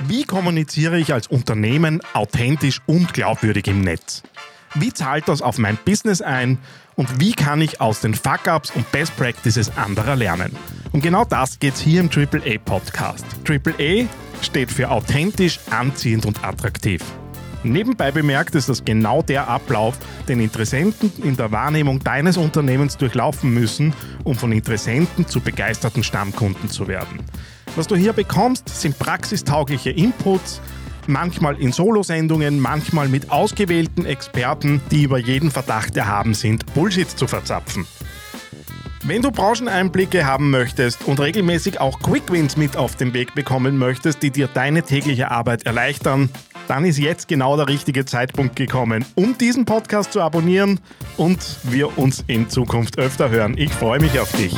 Wie kommuniziere ich als Unternehmen authentisch und glaubwürdig im Netz? Wie zahlt das auf mein Business ein? Und wie kann ich aus den Fuck-Ups und Best Practices anderer lernen? Und genau das geht's hier im AAA Podcast. AAA steht für authentisch, anziehend und attraktiv. Nebenbei bemerkt ist das genau der Ablauf, den Interessenten in der Wahrnehmung deines Unternehmens durchlaufen müssen, um von Interessenten zu begeisterten Stammkunden zu werden. Was du hier bekommst, sind praxistaugliche Inputs, manchmal in Solosendungen, manchmal mit ausgewählten Experten, die über jeden Verdacht erhaben sind, Bullshit zu verzapfen. Wenn du Brancheneinblicke haben möchtest und regelmäßig auch Quickwins mit auf den Weg bekommen möchtest, die dir deine tägliche Arbeit erleichtern, dann ist jetzt genau der richtige Zeitpunkt gekommen, um diesen Podcast zu abonnieren und wir uns in Zukunft öfter hören. Ich freue mich auf dich.